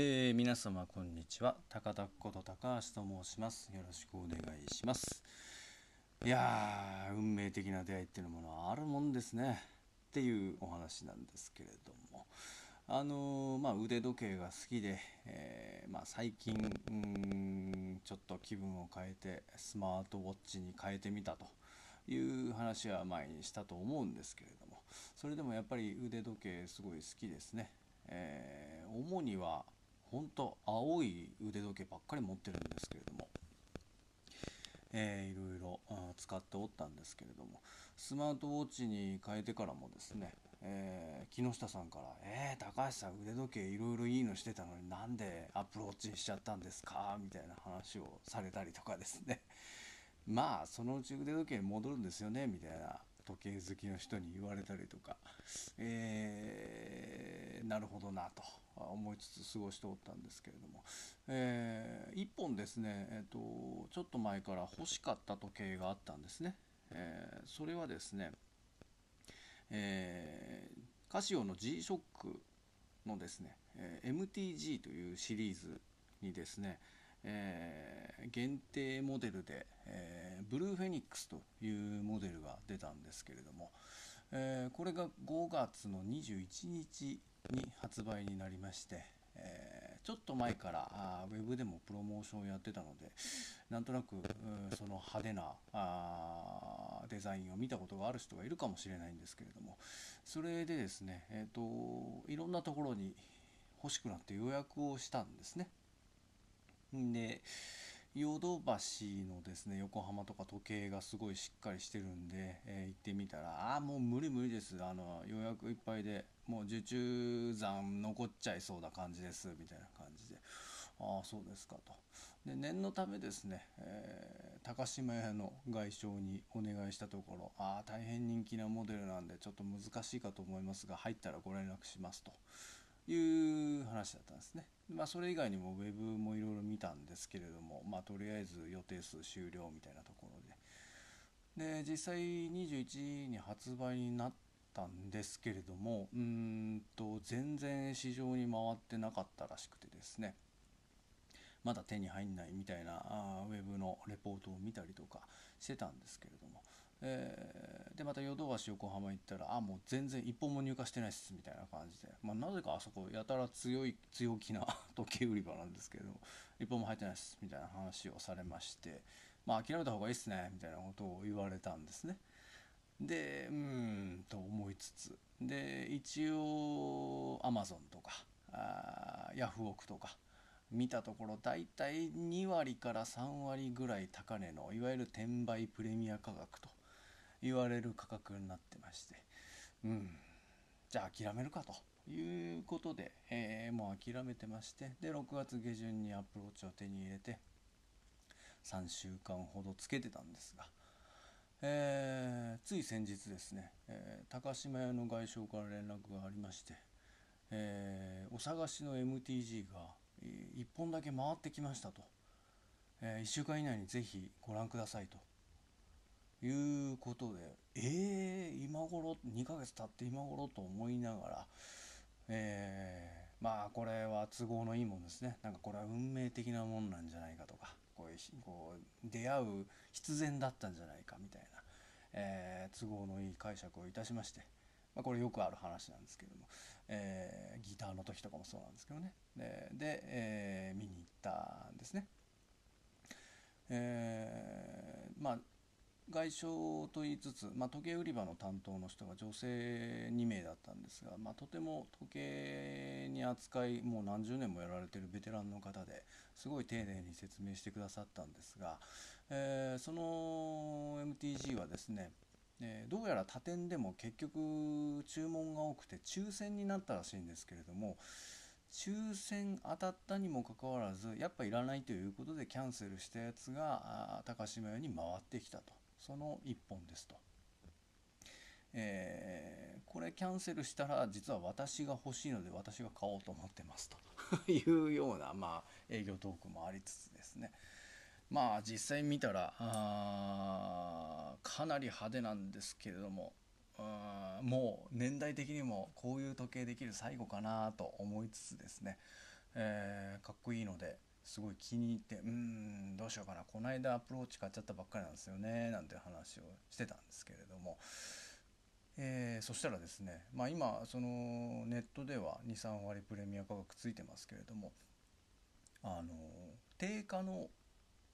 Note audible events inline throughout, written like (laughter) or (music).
えー、皆様こんにちは。高田こと高橋と申します。よろしくお願いします。いやー運命的な出会いっていうものはあるもんですね。っていうお話なんですけれども。あのー、まあ、腕時計が好きで、えー、まあ、最近ちょっと気分を変えてスマートウォッチに変えてみたと。いう話は前にしたと思うんですけれども。それでもやっぱり腕時計すごい好きですね、えー、主には本当青い腕時計ばっかり持ってるんですけれども、えー、いろいろ使っておったんですけれども。スマートウォッチに変えてからもですね、えー、木下さんから「えー、高橋さん腕時計いろいろいいのしてたのになんでアプルウォッチにしちゃったんですか?」みたいな話をされたりとかですね。(laughs) まあそのうち腕時計に戻るんですよね？みたいな時計好きの人に言われたりとか、えー、なるほどなと。思いつつ過ごしておったんですけれども、えー、1本ですね、えーと、ちょっと前から欲しかった時計があったんですね、えー、それはですね、えー、カシオの G-SHOCK のですね、え MTG というシリーズにですね、えー、限定モデルで、えー、ブルーフェニックスというモデルが出たんですけれども、えー、これが5月の21日に発売になりまして、えちょっと前からあウェブでもプロモーションをやってたのでなんとなくその派手なあデザインを見たことがある人がいるかもしれないんですけれどもそれでですね、えーといろんなところに欲しくなって予約をしたんですね。でヨドバシのですね横浜とか時計がすごいしっかりしてるんで、えー、行ってみたらああもう無理無理です。あの予約いっぱいでもう受注残残っちゃいそうな感じです。みたいな感じで。ああそうですかと。で念のためですね、えー、高島屋の外商にお願いしたところああ大変人気なモデルなんでちょっと難しいかと思いますが入ったらご連絡しますと。いう話だったんですね。まあ、それ以外にもウェブもいろいろ見たんですけれども、まあ、とりあえず予定数終了みたいなところで。で、実際21に発売になったんですけれども、うんと、全然市場に回ってなかったらしくてですね。まだ手に入んないみたいなあウェブのレポートを見たりとかしてたんですけれども、えー、でまたヨドバシ横浜行ったらあもう全然一本も入荷してないっすみたいな感じで、まあ、なぜかあそこやたら強い強気な (laughs) 時計売り場なんですけども一本も入ってないっすみたいな話をされましてまあ諦めた方がいいっすねみたいなことを言われたんですね。でうんと思いつつ。で一応アマゾンとかあヤフオクとか見たところ大体2割から3割ぐらい高値のいわゆる転売プレミア価格と言われる価格になってまして、うん、じゃあ諦めるかということで、えー、もう諦めてまして、で、6月下旬にアプローチを手に入れて、3週間ほどつけてたんですが、えー、つい先日ですね、えー、高島屋の外商から連絡がありまして、えー、お探しの MTG が1本だけ回ってきましたと、え1週間以内にぜひご覧くださいと。いうことで、えー、今頃、2ヶ月経って今頃と思いながら、えー、まあこれは都合のいいもんですね。なんかこれは運命的なもんなんじゃないかとか、こういうこう出会う必然だったんじゃないかみたいな、えー、都合のいい解釈をいたしまして、まあ、これよくある話なんですけども、えー、ギターの時とかもそうなんですけどね。で、でえ、見に行ったんですね。えー、まあ外傷と言いつつ、まあ、時計売り場の担当の人が女性2名だったんですが、まあ、とても時計に扱いもう何十年もやられてるベテランの方ですごい丁寧に説明してくださったんですが、えー、その MTG はですね、え、どうやら他店でも結局注文が多くて抽選になったらしいんですけれども抽選当たったにもかかわらずやっぱいらないということでキャンセルしたやつが高島屋に回ってきたと。その1本ですと。えー、これキャンセルしたら実は私が欲しいので私が買おうと思ってますと。(laughs) いうような、まあ、営業トークもありつつですね。まあ実際見たらあかなり派手なんですけれどももう年代的にもこういう時計できる最後かなと思いつつですね。えー、かっこいいのですごい気に入ってうんどうしようかなこの間アプローチ買っちゃったばっかりなんですよねなんて話をしてたんですけれども、えー、そしたらですね、まあ、今そのネットでは23割プレミア価格ついてますけれどもあの定価の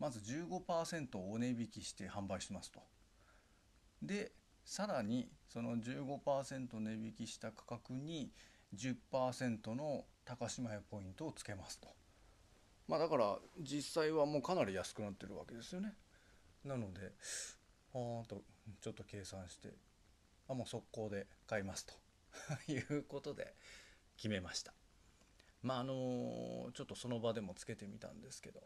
まず15%をお値引きして販売しますと。でさらにその15%値引きした価格に10%の高島屋ポイントをつけますと。まあだから実際はもうかなり安くなってるわけですよね。なのであーとちょっと計算してあもう速攻で買いますと (laughs) いうことで決めました。まああのちょっとその場でもつけてみたんですけど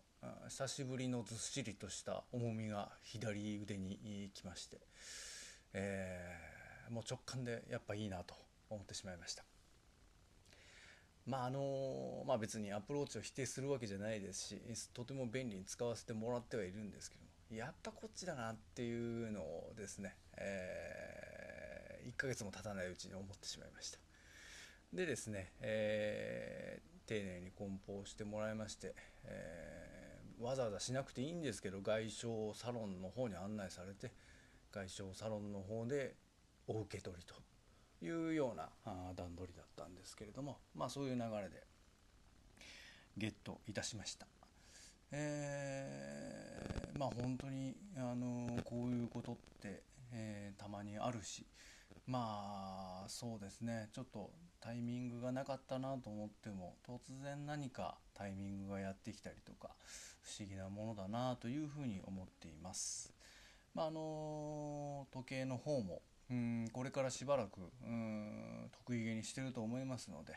久しぶりのずっしりとした重みが左腕にきまして、えー、もう直感でやっぱいいなと思ってしまいました。まああのまあ別にアプローチを否定するわけじゃないですしとても便利に使わせてもらってはいるんですけどもやっぱこっちだなっていうのをですね、えー、1ヶ月も経たないうちに思ってしまいました。でですね、えー、丁寧に梱包してもらいまして、えー、わざわざしなくていいんですけど外商サロンの方に案内されて外商サロンの方でお受け取りというような段取りだったんですけれどもまあそういう流れでゲットいたしました。えー、まあ本当にあのこういうことって、えー、たまにあるしまあそうですねちょっとタイミングがなかったなと思っても突然何かタイミングがやってきたりとか不思議なものだなというふうに思っています。まあ、あの時計の方もうんこれからしばらくうん得意げにしてると思いますので、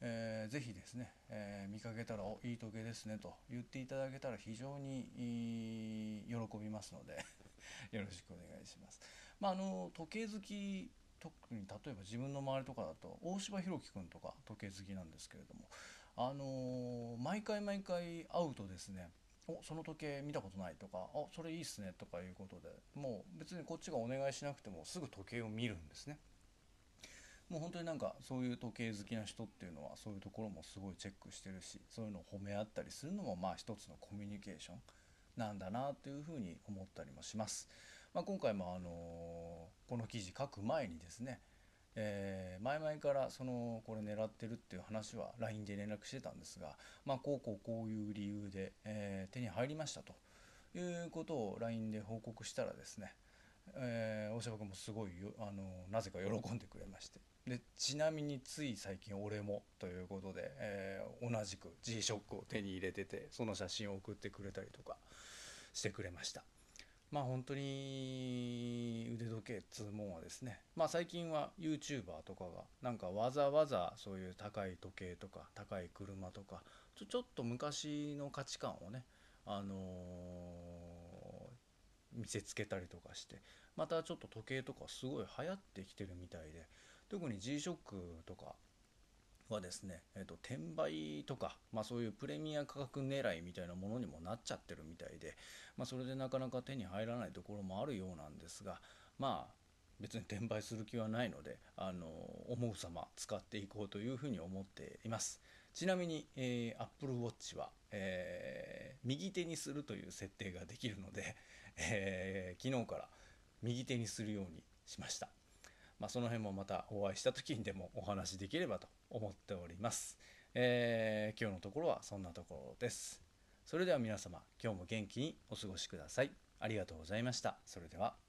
えー、ぜひですね、えー、見かけたらおいい時計ですねと言っていただけたら非常に喜びますので (laughs) よろしくお願いします。まあ、あの時計好き特に例えば自分の周りとかだと大柴弘樹君とか時計好きなんですけれどもあのー、毎回毎回会うとですねおその時計見たことないとかあそれいいっすねとかいうことでもう別にこっちがお願いしなくてもすぐ時計を見るんですねもう本当になんかそういう時計好きな人っていうのはそういうところもすごいチェックしてるしそういうのを褒め合ったりするのもまあ一つのコミュニケーションなんだなというふうに思ったりもします。まあ、今回もあのこの記事書く前にですね、えー、前々からそのこれ狙ってるっていう話は LINE で連絡してたんですが、まあ、こうこうこういう理由で、えー、手に入りましたということを LINE で報告したらですね、えー、大島君もすごいよあのなぜか喜んでくれましてでちなみについ最近俺もということで、えー、同じく G-SHOCK を手に入れててその写真を送ってくれたりとかしてくれました。まあ本当に腕時計っつうもんはですね。まあ最近は YouTuber とかがなんかわざわざそういう高い時計とか高い車とかちょちょっと昔の価値観をねあのー、見せつけたりとかしてまたちょっと時計とかすごい流行ってきてるみたいで特に G-SHOCK とかはですね、えーと、転売とか、まあ、そういうプレミア価格狙いみたいなものにもなっちゃってるみたいで、まあ、それでなかなか手に入らないところもあるようなんですがまあ別に転売する気はないのであの思う様使っていこうというふうに思っています。ちなみに、えー、Apple Watch は、えー、右手にするという設定ができるので、えー、昨日から右手にするようにしました。まあ、その辺もまたお会いした時にでもお話できればと思っております。えー、今日のところはそんなところです。それでは皆様、今日も元気にお過ごしください。ありがとうございました。それでは。